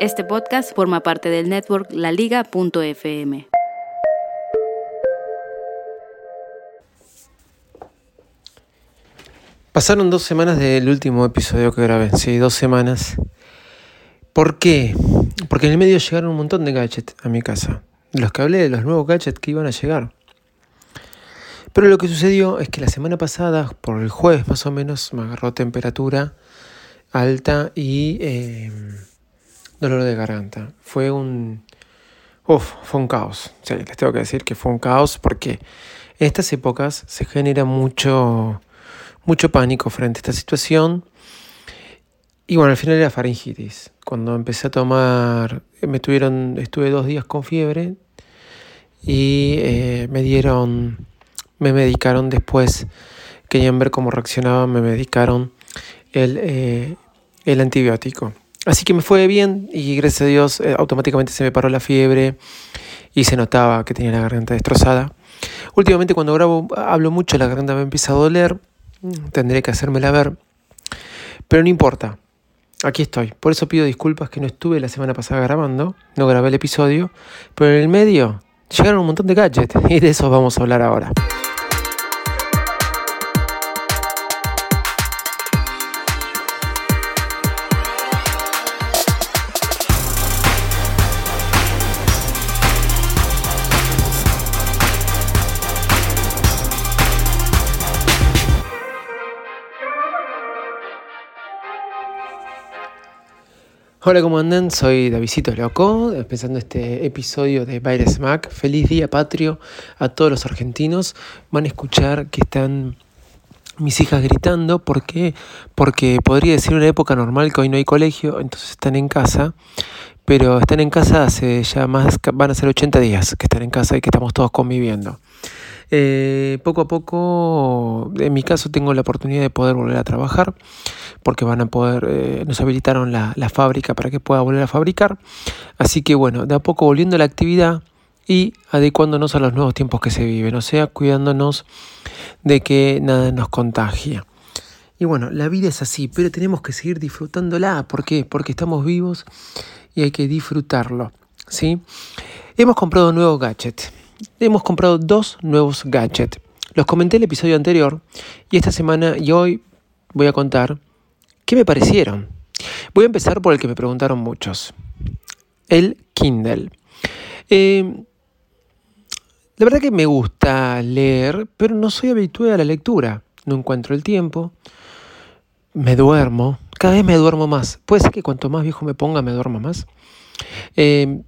Este podcast forma parte del network laliga.fm. Pasaron dos semanas del último episodio que grabé, sí, dos semanas. ¿Por qué? Porque en el medio llegaron un montón de gadgets a mi casa. Los que hablé de los nuevos gadgets que iban a llegar. Pero lo que sucedió es que la semana pasada, por el jueves más o menos, me agarró temperatura alta y eh, dolor de garganta. Fue un... Uf, fue un caos. Sí, les tengo que decir que fue un caos porque en estas épocas se genera mucho mucho pánico frente a esta situación. Y bueno, al final era faringitis. Cuando empecé a tomar, me tuvieron, estuve dos días con fiebre y eh, me dieron, me medicaron después, querían ver cómo reaccionaba, me medicaron el, eh, el antibiótico. Así que me fue bien y gracias a Dios eh, automáticamente se me paró la fiebre y se notaba que tenía la garganta destrozada. Últimamente cuando grabo hablo mucho, la garganta me empieza a doler tendré que hacérmela ver. Pero no importa, aquí estoy. Por eso pido disculpas que no estuve la semana pasada grabando, no grabé el episodio, pero en el medio llegaron un montón de gadgets y de eso vamos a hablar ahora. Hola, ¿cómo andan? Soy Davidito Loco, empezando este episodio de Baires Mac. Feliz día patrio a todos los argentinos. Van a escuchar que están mis hijas gritando. ¿Por qué? Porque podría decir una época normal que hoy no hay colegio, entonces están en casa. Pero están en casa hace ya más, van a ser 80 días que están en casa y que estamos todos conviviendo. Eh, poco a poco, en mi caso, tengo la oportunidad de poder volver a trabajar porque van a poder, eh, nos habilitaron la, fábrica para que pueda volver a fabricar. Así que bueno, de a poco volviendo a la actividad y adecuándonos a los nuevos tiempos que se viven, o sea, cuidándonos de que nada nos contagie. Y bueno, la vida es así, pero tenemos que seguir disfrutándola. ¿Por qué? Porque estamos vivos y hay que disfrutarlo. ¿sí? Hemos comprado nuevos gadgets hemos comprado dos nuevos gadgets. Los comenté en el episodio anterior y esta semana y hoy voy a contar qué me parecieron. Voy a empezar por el que me preguntaron muchos. El Kindle. Eh, la verdad que me gusta leer, pero no soy habituado a la lectura. No encuentro el tiempo. Me duermo. Cada vez me duermo más. Puede ser que cuanto más viejo me ponga, me duermo más. Eh,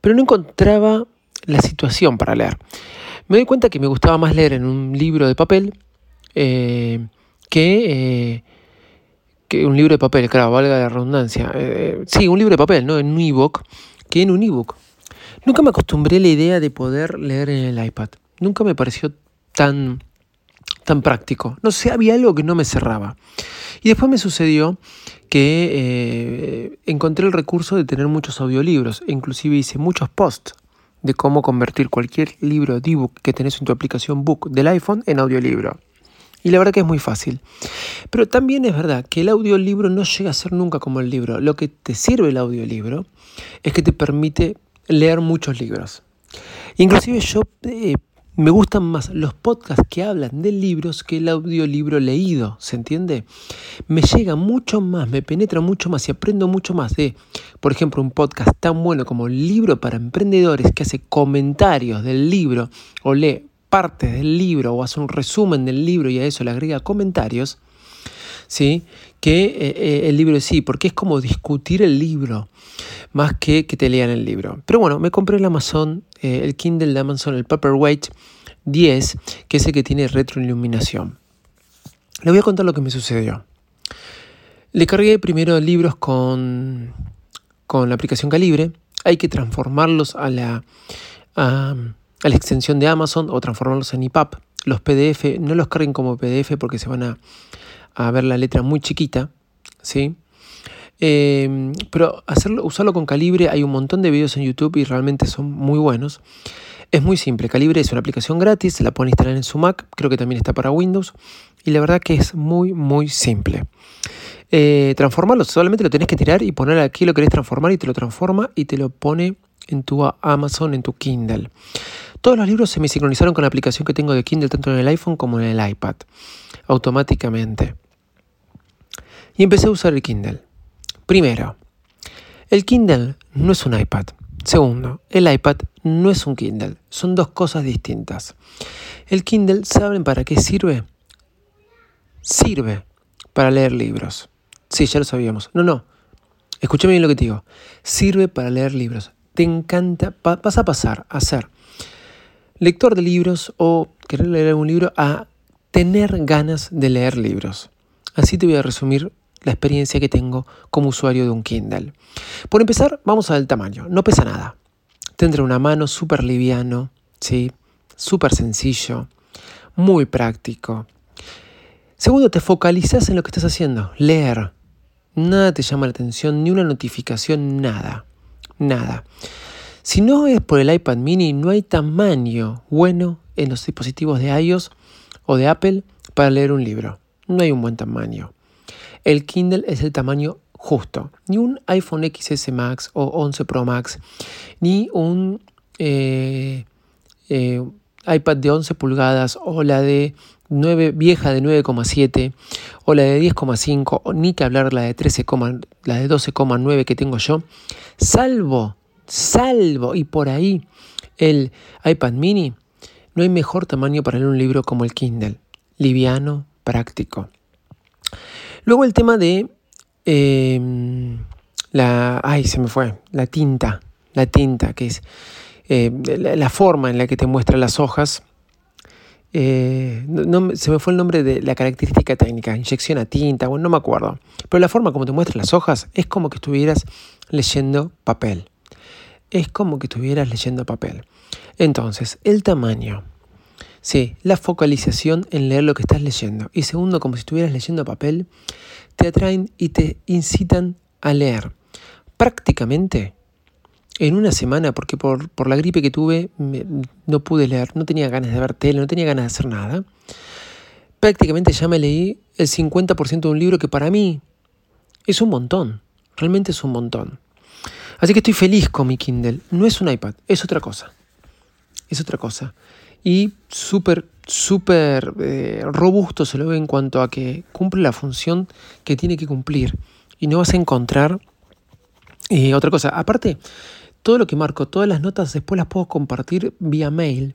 pero no encontraba la situación para leer. Me doy cuenta que me gustaba más leer en un libro de papel eh, que, que, un libro de papel, claro, valga la redundancia. Eh, sí, un libro de papel, ¿no? En un ebook, que en un ebook. Nunca me acostumbré a la idea de poder leer en el iPad. Nunca me pareció tan, tan práctico. No sé, había algo que no me cerraba. Y después me sucedió que encontré el recurso de tener muchos audiolibros. Inclusive hice muchos posts de cómo convertir cualquier libro de ebook que tenés en tu aplicación Book del iPhone en audiolibro. Y la verdad que es muy fácil. Pero también es verdad que el audiolibro no llega a ser nunca como el libro. Lo que te sirve el audiolibro es que te permite leer muchos libros. Inclusive yo eh, me gustan más los podcasts que hablan de libros que el audiolibro leído, ¿se entiende? Me llega mucho más, me penetra mucho más y aprendo mucho más de, por ejemplo, un podcast tan bueno como libro para emprendedores que hace comentarios del libro o lee partes del libro o hace un resumen del libro y a eso le agrega comentarios, ¿sí? Que eh, eh, el libro sí, porque es como discutir el libro más que que te lean el libro. Pero bueno, me compré el Amazon, eh, el Kindle de Amazon, el Paperweight 10, que es el que tiene retroiluminación. Le voy a contar lo que me sucedió. Le cargué primero libros con, con la aplicación Calibre. Hay que transformarlos a la, la extensión de Amazon o transformarlos en EPUB. Los PDF no los carguen como PDF porque se van a, a ver la letra muy chiquita. ¿sí? Em, pero hacerlo, usarlo con Calibre, hay un montón de videos en YouTube y realmente son muy buenos. Es muy simple, Calibre es una aplicación gratis, la pueden instalar en su Mac, creo que también está para Windows, y la verdad que es muy, muy simple. Eh, transformarlo, solamente lo tenés que tirar y poner aquí lo querés transformar y te lo transforma y te lo pone en tu Amazon, en tu Kindle. Todos los libros se me sincronizaron con la aplicación que tengo de Kindle, tanto en el iPhone como en el iPad, automáticamente. Y empecé a usar el Kindle. Primero, el Kindle no es un iPad. Segundo, el iPad no es un Kindle. Son dos cosas distintas. El Kindle, ¿saben para qué sirve? Sirve para leer libros. Sí, ya lo sabíamos. No, no. Escúchame bien lo que te digo. Sirve para leer libros. Te encanta, vas a pasar a ser lector de libros o querer leer un libro a tener ganas de leer libros. Así te voy a resumir la experiencia que tengo como usuario de un Kindle. Por empezar, vamos al tamaño. No pesa nada. Tendrá una mano súper liviano, ¿sí? súper sencillo, muy práctico. Segundo, te focalizas en lo que estás haciendo, leer. Nada te llama la atención, ni una notificación, nada. Nada. Si no es por el iPad mini, no hay tamaño bueno en los dispositivos de iOS o de Apple para leer un libro. No hay un buen tamaño. El Kindle es el tamaño justo. Ni un iPhone XS Max o 11 Pro Max, ni un eh, eh, iPad de 11 pulgadas o la de 9, vieja de 9,7 o la de 10,5 o ni que hablar la de 13, la de 12,9 que tengo yo, salvo, salvo y por ahí el iPad mini, no hay mejor tamaño para leer un libro como el Kindle, liviano, práctico. Luego el tema de em, la. Ay, se me fue. La tinta. La tinta, que es eh, la, forma en la que te muestra las hojas. Eh, no, se me fue el nombre de la característica técnica, inyección a tinta, bueno, no me acuerdo. Pero la forma como te muestra las hojas es como que estuvieras leyendo papel. Es como que estuvieras leyendo papel. Entonces, el tamaño. Sí, la focalización en leer lo que estás leyendo. Y segundo, como si estuvieras leyendo papel, te atraen y te incitan a leer. Prácticamente en una semana, porque por, la gripe que tuve no pude leer, no tenía ganas de ver tele, no tenía ganas de hacer nada. Prácticamente ya me leí el 50% de un libro que para mí es un montón, realmente es un montón. Así que estoy feliz con mi Kindle. No es un iPad, es otra cosa. Es otra cosa y súper, súper eh, robusto se lo ve en cuanto a que cumple la función que tiene que cumplir. Y no vas a encontrar eh, otra cosa. Aparte, todo lo que marco, todas las notas después las puedo compartir vía mail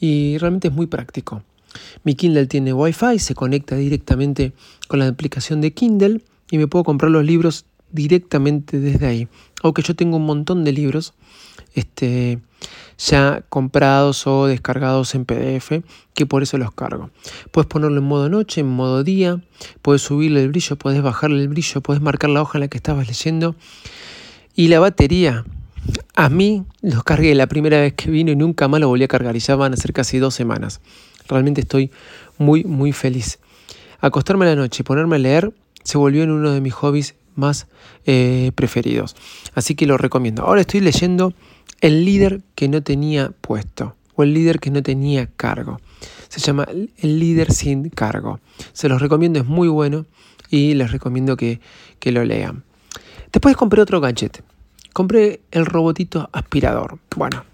y realmente es muy práctico. Mi Kindle tiene Wi-Fi, se conecta directamente con la aplicación de Kindle y me puedo comprar los libros directamente desde ahí. Aunque yo tengo un montón de libros este, ya comprados o descargados en PDF, que por eso los cargo. Puedes ponerlo en modo noche, en modo día, puedes subirle el brillo, puedes bajarle el brillo, puedes marcar la hoja en la que estabas leyendo. Y la batería, a mí lo cargué la primera vez que vino y nunca más lo volví a cargar y ya van a ser casi dos semanas. Realmente estoy muy, muy feliz. Acostarme la noche y ponerme a leer se volvió en uno de mis hobbies más eh, preferidos. Así que lo recomiendo. Ahora estoy leyendo El líder que no tenía puesto o El líder que no tenía cargo. Se llama El líder sin cargo. Se los recomiendo, es muy bueno y les recomiendo que, que lo lean. Después compré otro gadget. Compré el robotito aspirador. Bueno,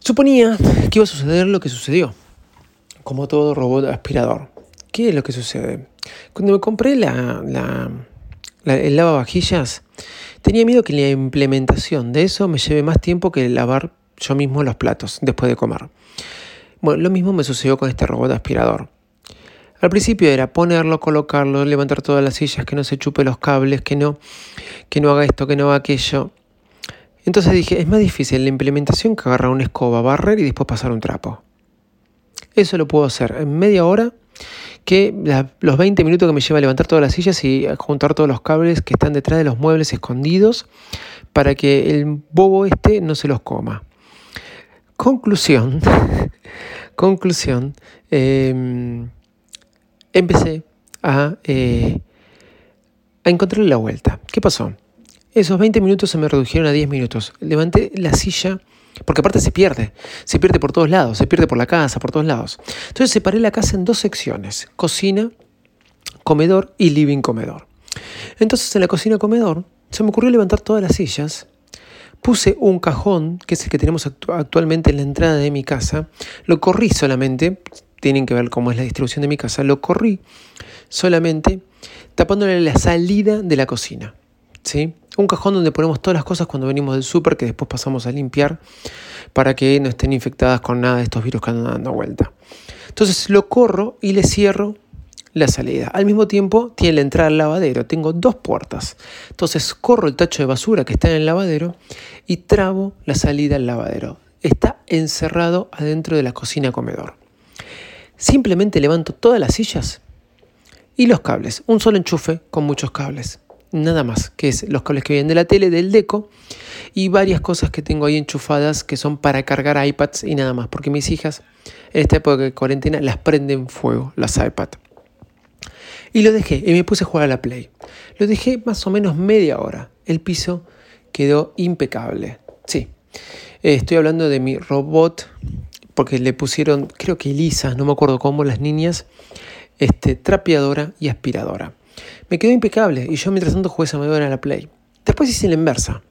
suponía que iba a suceder lo que sucedió. Como todo robot aspirador. ¿Qué es lo que sucede? Cuando me compré la, la el lavavajillas, tenía miedo que la implementación de eso me lleve más tiempo que lavar yo mismo los platos después de comer. Bueno, lo mismo me sucedió con este robot aspirador. Al principio era ponerlo, colocarlo, levantar todas las sillas, que no se chupe los cables, que no, que no haga esto, que no haga aquello. Entonces dije, es más difícil la implementación que agarrar una escoba, barrer y después pasar un trapo. Eso lo puedo hacer en media hora que los 20 minutos que me lleva a levantar todas las sillas y juntar todos los cables que están detrás de los muebles escondidos para que el bobo este no se los coma. Conclusión, conclusión, em, empecé a, eh, a encontrarle la vuelta. ¿Qué pasó? Esos 20 minutos se me redujeron a 10 minutos. Levanté la silla, porque aparte se pierde, se pierde por todos lados, se pierde por la casa, por todos lados. Entonces separé la casa en dos secciones, cocina, comedor y living comedor. Entonces en la cocina comedor se me ocurrió levantar todas las sillas, puse un cajón, que es el que tenemos actualmente en la entrada de mi casa, lo corrí solamente, tienen que ver cómo es la distribución de mi casa, lo corrí solamente tapándole la salida de la cocina. ¿sí? Un cajón donde ponemos todas las cosas cuando venimos del súper que después pasamos a limpiar para que no estén infectadas con nada de estos virus que andan dando vuelta. Entonces lo corro y le cierro la salida. Al mismo tiempo tiene la entrada al lavadero. Tengo dos puertas. Entonces corro el tacho de basura que está en el lavadero y trabo la salida al lavadero. Está encerrado adentro de la cocina comedor. Simplemente levanto todas las sillas y los cables. Un solo enchufe con muchos cables. Nada más, que es los cables que vienen de la tele, del deco y varias cosas que tengo ahí enchufadas que son para cargar iPads y nada más, porque mis hijas en esta época de cuarentena las prenden fuego, las iPads. Y lo dejé y me puse a jugar a la Play. Lo dejé más o menos media hora. El piso quedó impecable. Sí, estoy hablando de mi robot, porque le pusieron, creo que Elisa, no me acuerdo cómo, las niñas, este, trapeadora y aspiradora. Me quedó impecable y yo mientras tanto jugué a la Play. Después hice la inversa.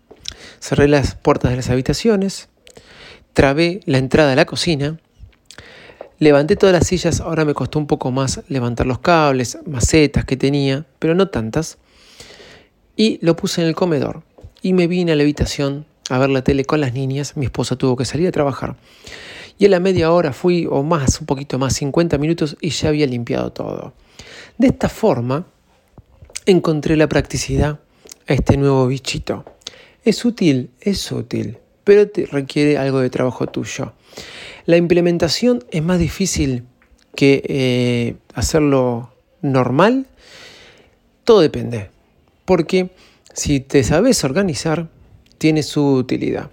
Cerré las puertas de las habitaciones, trabé la entrada a la cocina, Levanté todas las sillas, ahora me costó un poco más levantar los cables, macetas que tenía, pero no tantas. Y lo puse en el comedor. Y me vine a la habitación a ver la tele con las niñas. Mi esposa tuvo que salir a trabajar. Y en la media hora fui, o más, un poquito más, 50 minutos, y ya había limpiado todo. De esta forma, encontré la practicidad a este nuevo bichito. Es útil, es útil, pero te requiere algo de trabajo tuyo. La implementación es más difícil que eh, hacerlo normal. Todo depende. Porque si te sabes organizar, tiene su utilidad.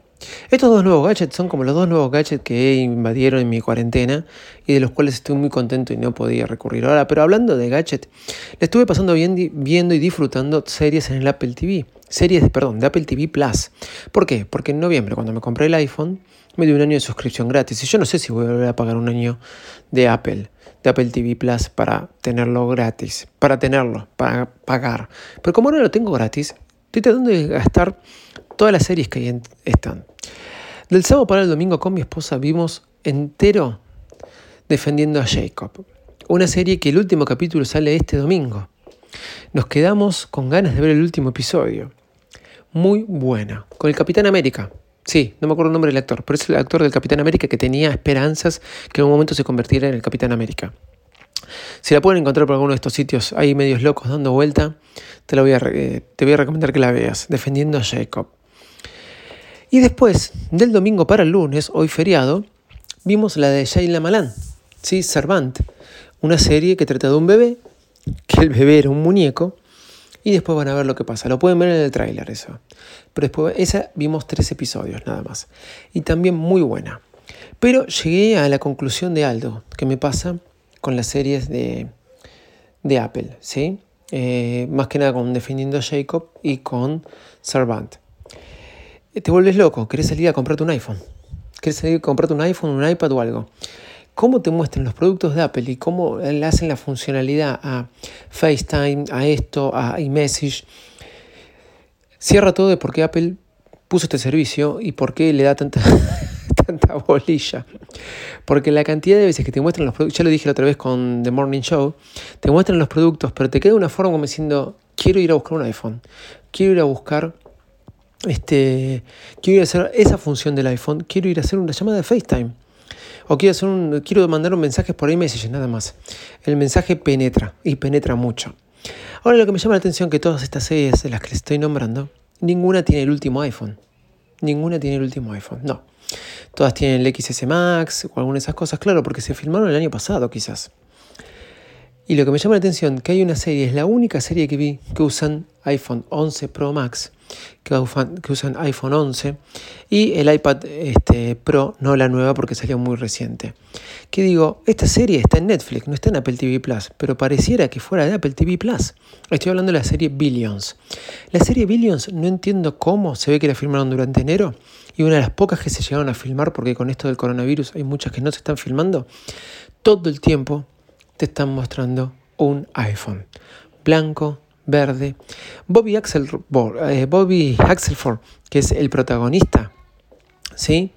Estos dos nuevos gadgets son como los dos nuevos gadgets que invadieron en mi cuarentena y de los cuales estoy muy contento y no podía recurrir ahora. Pero hablando de gadgets, le estuve pasando bien viendo y disfrutando series en el Apple TV. Series, perdón, de Apple TV Plus. ¿Por qué? Porque en noviembre, cuando me compré el iPhone, me dio un año de suscripción gratis. Y yo no sé si voy a volver a pagar un año de Apple, de Apple TV Plus para tenerlo gratis, para tenerlo, para pagar. Pero como ahora lo tengo gratis, estoy tratando de gastar todas las series que ahí están. Del sábado para el domingo con mi esposa vimos entero defendiendo a Jacob. Una serie que el último capítulo sale este domingo. Nos quedamos con ganas de ver el último episodio. Muy buena. Con el Capitán América. Sí, no me acuerdo el nombre del actor, pero es el actor del Capitán América que tenía esperanzas que en un momento se convirtiera en el Capitán América. Si la pueden encontrar por alguno de estos sitios, hay medios locos dando vuelta, te, voy a, te voy a recomendar que la veas, Defendiendo a Jacob. Y después, del domingo para el lunes, hoy feriado, vimos la de Shayla Malan, ¿sí? Servant, una serie que trata de un bebé, que el bebé era un muñeco, y después van a ver lo que pasa. Lo pueden ver en el tráiler eso. Pero después, esa vimos tres episodios nada más. Y también muy buena. Pero llegué a la conclusión de algo que me pasa con las series de, de Apple, ¿sí? Eh, más que nada con Defendiendo a Jacob y con Servant. Eh, te vuelves loco, querés salir a comprarte un iPhone. Querés salir a comprarte un iPhone, un iPad o algo cómo te muestran los productos de Apple y cómo le hacen la funcionalidad a FaceTime, a esto, a iMessage, cierra todo de por qué Apple puso este servicio y por qué le da tanta, tanta bolilla. Porque la cantidad de veces que te muestran los productos, ya lo dije la otra vez con The Morning Show, te muestran los productos, pero te queda una forma como diciendo, quiero ir a buscar un iPhone, quiero ir a buscar este, quiero ir a hacer esa función del iPhone, quiero ir a hacer una llamada de FaceTime. O quiero, hacer un, quiero mandar un mensaje por iMessage, nada más. El mensaje penetra y penetra mucho. Ahora lo que me llama la atención es que todas estas series de las que les estoy nombrando, ninguna tiene el último iPhone. Ninguna tiene el último iPhone, no. Todas tienen el XS Max o alguna de esas cosas, claro, porque se filmaron el año pasado quizás. Y lo que me llama la atención, que hay una serie, es la única serie que vi que usan iPhone 11 Pro Max, que usan, que iPhone 11 y el iPad este, Pro, no la nueva porque salió muy reciente. Que digo, esta serie está en Netflix, no está en Apple TV Plus, pero pareciera que fuera de Apple TV Plus. Estoy hablando de la serie Billions. La serie Billions no entiendo cómo, se ve que la filmaron durante enero y una de las pocas que se llegaron a filmar, porque con esto del coronavirus hay muchas que no se están filmando, todo el tiempo te están mostrando un iPhone blanco, verde. Bobby, Axel, eh, Bobby Axelford, que es el protagonista, ¿sí?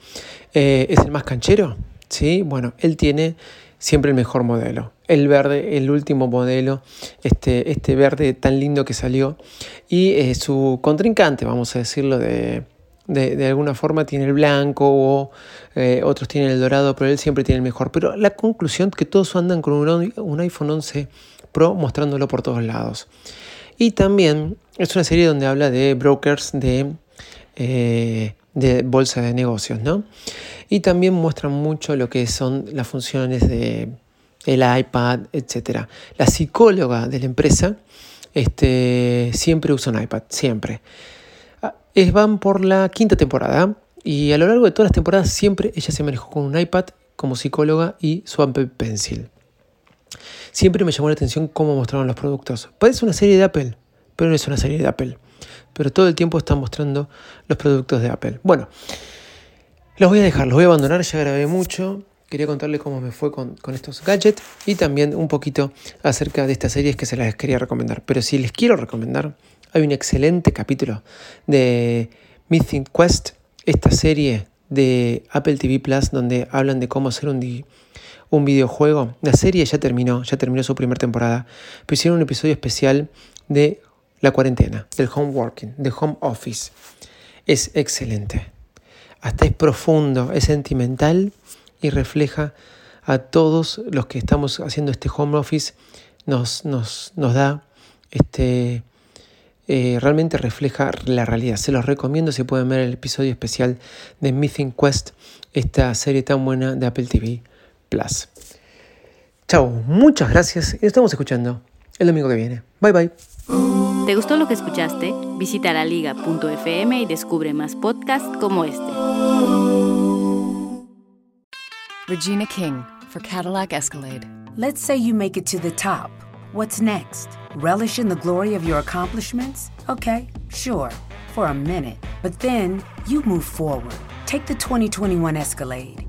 Eh, es el más canchero, ¿sí? Bueno, él tiene siempre el mejor modelo. El verde, el último modelo, este, este verde tan lindo que salió. Y eh, su contrincante, vamos a decirlo de, de, alguna forma tiene el blanco o otros tienen el dorado, pero él siempre tiene el mejor. Pero la conclusión que todos andan con un, iPhone 11 Pro mostrándolo por todos lados. Y también es una serie donde habla de brokers de, eh, de bolsa de negocios, ¿no? Y también muestran mucho lo que son las funciones de el iPad, etc. La psicóloga de la empresa este, siempre usa un iPad, siempre van por la quinta temporada y a lo largo de todas las temporadas siempre ella se manejó con un iPad como psicóloga y su Apple Pencil. Siempre me llamó la atención cómo mostraron los productos. Parece una serie de Apple, pero no es una serie de Apple. Pero todo el tiempo están mostrando los productos de Apple. Bueno, los voy a dejar, los voy a abandonar, ya grabé mucho. Quería contarles cómo me fue con, con estos gadgets y también un poquito acerca de estas series que se las quería recomendar. Pero si les quiero recomendar, hay un excelente capítulo de Mythic Quest, esta serie de Apple TV Plus donde hablan de cómo hacer un, un videojuego. La serie ya terminó, ya terminó su primera temporada, pero hicieron un episodio especial de la cuarentena, del home working, del home office. Es excelente. Hasta es profundo, es sentimental y refleja a todos los que estamos haciendo este home office. Nos, da este, eh, realmente refleja la realidad. Se los recomiendo si pueden ver el episodio especial de Mythic Quest, esta serie tan buena de Apple TV Plus. Chao, muchas gracias y nos estamos escuchando el domingo que viene. Bye bye. ¿Te gustó lo que escuchaste? Visita laliga.fm y descubre más podcasts como este. Regina King for Cadillac Escalade. Let's say you make it to the top. What's next? Relish in the glory of your accomplishments? Okay, sure, for a minute. But then you move forward. Take the 2021 Escalade.